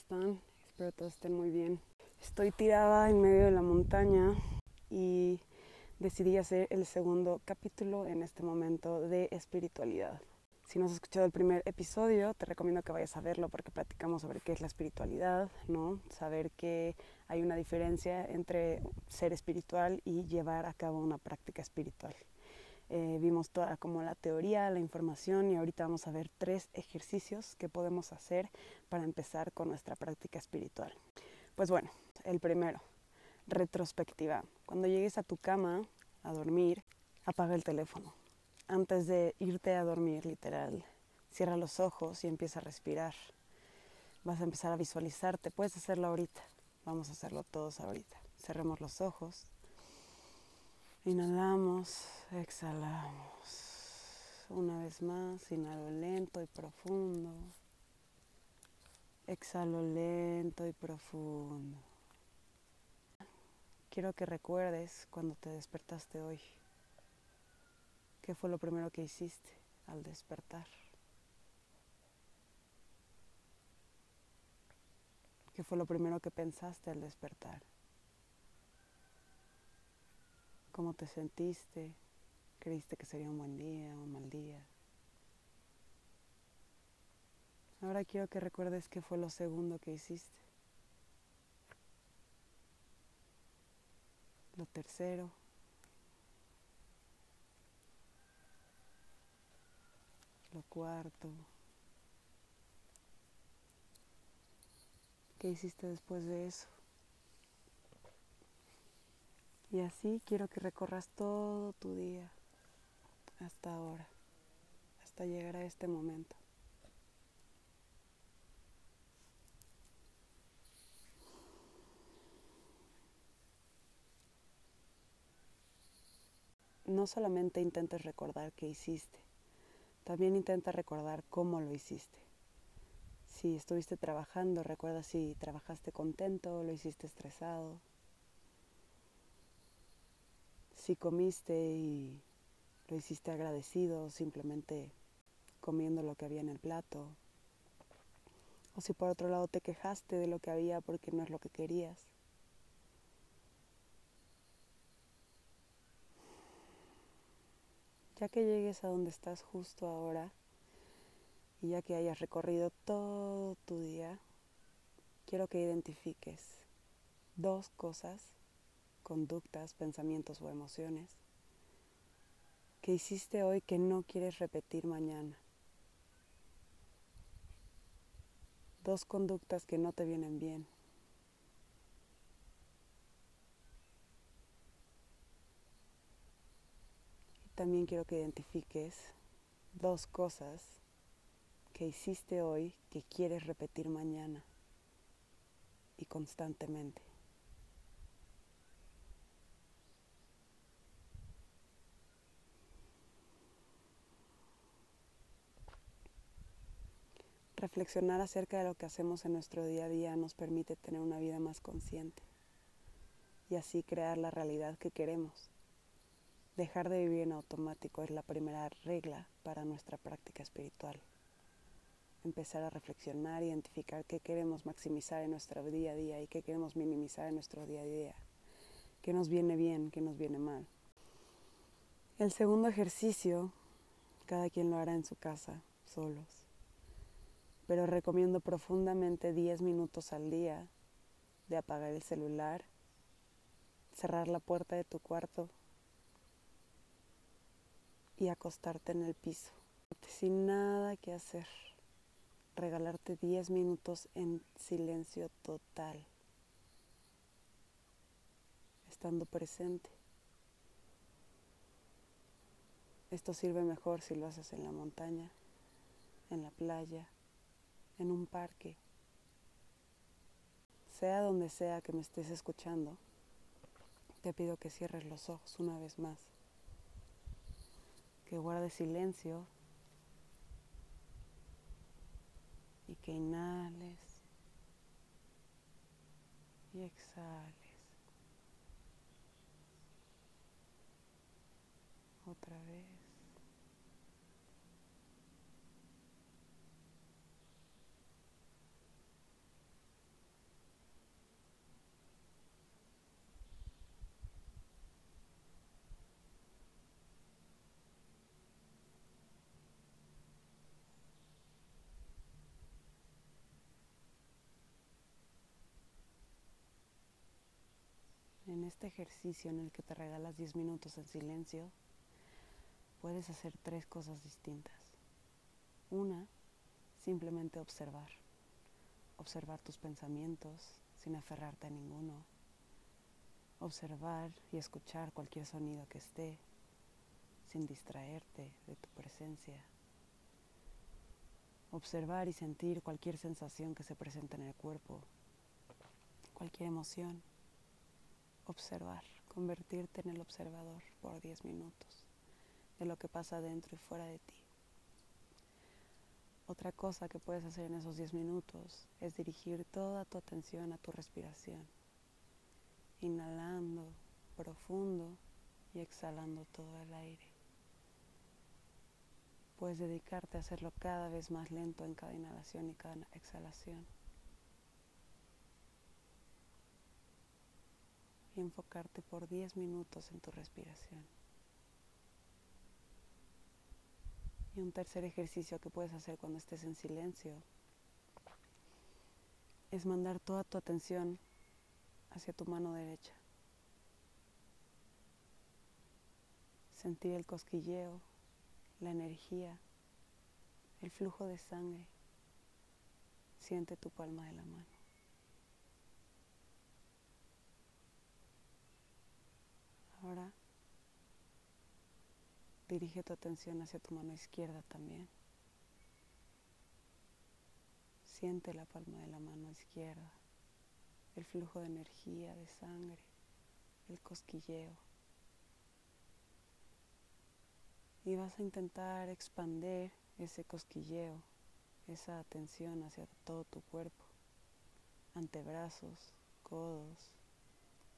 están? Espero todos estén muy bien. Estoy tirada en medio de la montaña y decidí hacer el segundo capítulo en este momento de espiritualidad. Si no has escuchado el primer episodio, te recomiendo que vayas a verlo porque platicamos sobre qué es la espiritualidad, ¿no? Saber que hay una diferencia entre ser espiritual y llevar a cabo una práctica espiritual. Eh, vimos toda como la teoría, la información y ahorita vamos a ver tres ejercicios que podemos hacer para empezar con nuestra práctica espiritual. Pues bueno, el primero, retrospectiva. Cuando llegues a tu cama a dormir, apaga el teléfono. Antes de irte a dormir, literal, cierra los ojos y empieza a respirar. Vas a empezar a visualizarte. Puedes hacerlo ahorita. Vamos a hacerlo todos ahorita. Cerremos los ojos. Inhalamos, exhalamos. Una vez más, inhalo lento y profundo. Exhalo lento y profundo. Quiero que recuerdes cuando te despertaste hoy. ¿Qué fue lo primero que hiciste al despertar? ¿Qué fue lo primero que pensaste al despertar? ¿Cómo te sentiste? ¿Creíste que sería un buen día, un mal día? Ahora quiero que recuerdes qué fue lo segundo que hiciste. Lo tercero. Lo cuarto. ¿Qué hiciste después de eso? Y así quiero que recorras todo tu día hasta ahora, hasta llegar a este momento. No solamente intentes recordar qué hiciste, también intenta recordar cómo lo hiciste. Si estuviste trabajando, recuerda si trabajaste contento, lo hiciste estresado, si comiste y lo hiciste agradecido, simplemente comiendo lo que había en el plato. O si por otro lado te quejaste de lo que había porque no es lo que querías. Ya que llegues a donde estás justo ahora y ya que hayas recorrido todo tu día, quiero que identifiques dos cosas conductas, pensamientos o emociones que hiciste hoy que no quieres repetir mañana. Dos conductas que no te vienen bien. También quiero que identifiques dos cosas que hiciste hoy que quieres repetir mañana y constantemente. Reflexionar acerca de lo que hacemos en nuestro día a día nos permite tener una vida más consciente y así crear la realidad que queremos. Dejar de vivir en automático es la primera regla para nuestra práctica espiritual. Empezar a reflexionar, identificar qué queremos maximizar en nuestro día a día y qué queremos minimizar en nuestro día a día. Qué nos viene bien, qué nos viene mal. El segundo ejercicio, cada quien lo hará en su casa, solos pero recomiendo profundamente 10 minutos al día de apagar el celular, cerrar la puerta de tu cuarto y acostarte en el piso, sin nada que hacer, regalarte 10 minutos en silencio total, estando presente. Esto sirve mejor si lo haces en la montaña, en la playa, en un parque, sea donde sea que me estés escuchando, te pido que cierres los ojos una vez más, que guardes silencio y que inhales y exhales. Otra vez. Este ejercicio en el que te regalas 10 minutos en silencio, puedes hacer tres cosas distintas. Una, simplemente observar. Observar tus pensamientos sin aferrarte a ninguno. Observar y escuchar cualquier sonido que esté sin distraerte de tu presencia. Observar y sentir cualquier sensación que se presente en el cuerpo, cualquier emoción. Observar, convertirte en el observador por 10 minutos de lo que pasa dentro y fuera de ti. Otra cosa que puedes hacer en esos 10 minutos es dirigir toda tu atención a tu respiración, inhalando profundo y exhalando todo el aire. Puedes dedicarte a hacerlo cada vez más lento en cada inhalación y cada exhalación. Enfocarte por 10 minutos en tu respiración. Y un tercer ejercicio que puedes hacer cuando estés en silencio es mandar toda tu atención hacia tu mano derecha. Sentir el cosquilleo, la energía, el flujo de sangre. Siente tu palma de la mano. Ahora Dirige tu atención hacia tu mano izquierda también. Siente la palma de la mano izquierda, el flujo de energía, de sangre, el cosquilleo. Y vas a intentar expandir ese cosquilleo, esa atención hacia todo tu cuerpo, antebrazos, codos,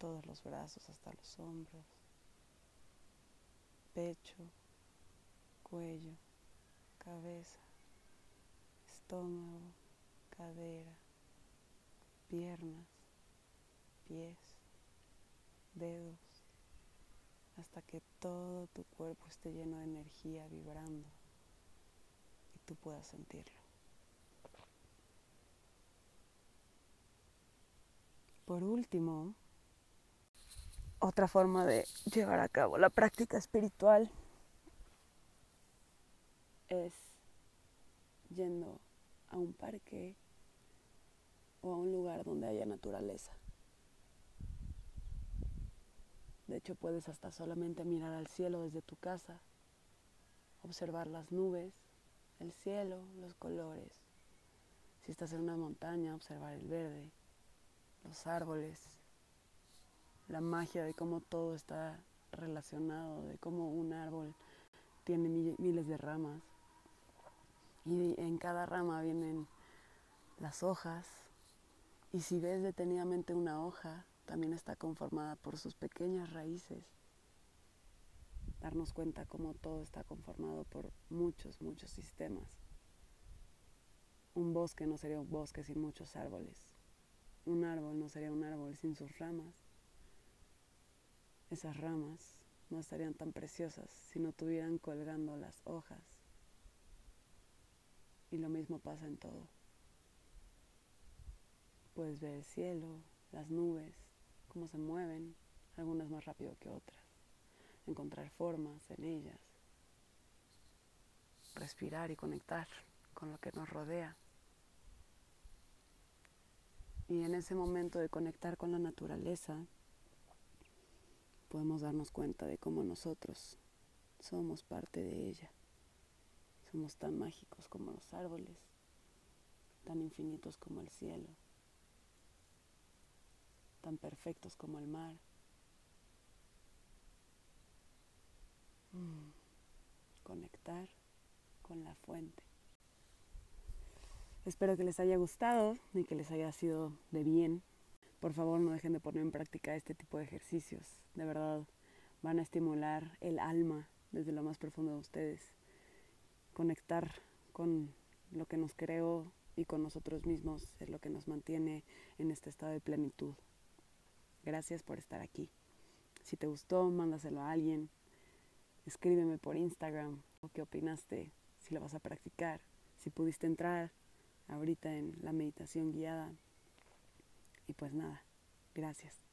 todos los brazos hasta los hombros, pecho, cuello, cabeza, estómago, cadera, piernas, pies, dedos, hasta que todo tu cuerpo esté lleno de energía vibrando y tú puedas sentirlo. Por último, otra forma de llevar a cabo la práctica espiritual es yendo a un parque o a un lugar donde haya naturaleza. De hecho, puedes hasta solamente mirar al cielo desde tu casa, observar las nubes, el cielo, los colores. Si estás en una montaña, observar el verde, los árboles, la magia de cómo todo está relacionado, de cómo un árbol tiene miles de ramas y en cada rama vienen las hojas y si ves detenidamente una hoja, también está conformada por sus pequeñas raíces. Darnos cuenta cómo todo está conformado por muchos, muchos sistemas. Un bosque no sería un bosque sin muchos árboles. Un árbol no sería un árbol sin sus ramas. Esas ramas no estarían tan preciosas si no tuvieran colgando las hojas y lo mismo pasa en todo. Puedes ver el cielo, las nubes, cómo se mueven, algunas más rápido que otras. Encontrar formas en ellas. Respirar y conectar con lo que nos rodea. Y en ese momento de conectar con la naturaleza, podemos darnos cuenta de cómo nosotros somos parte de ella. Somos tan mágicos como los árboles, tan infinitos como el cielo, tan perfectos como el mar. Mm. Conectar con la fuente. Espero que les haya gustado y que les haya sido de bien. Por favor, no dejen de poner en práctica este tipo de ejercicios. De verdad, van a estimular el alma desde lo más profundo de ustedes conectar con lo que nos creó y con nosotros mismos es lo que nos mantiene en este estado de plenitud. Gracias por estar aquí. Si te gustó, mándaselo a alguien. Escríbeme por Instagram qué opinaste, si lo vas a practicar, si pudiste entrar ahorita en la meditación guiada. Y pues nada, gracias.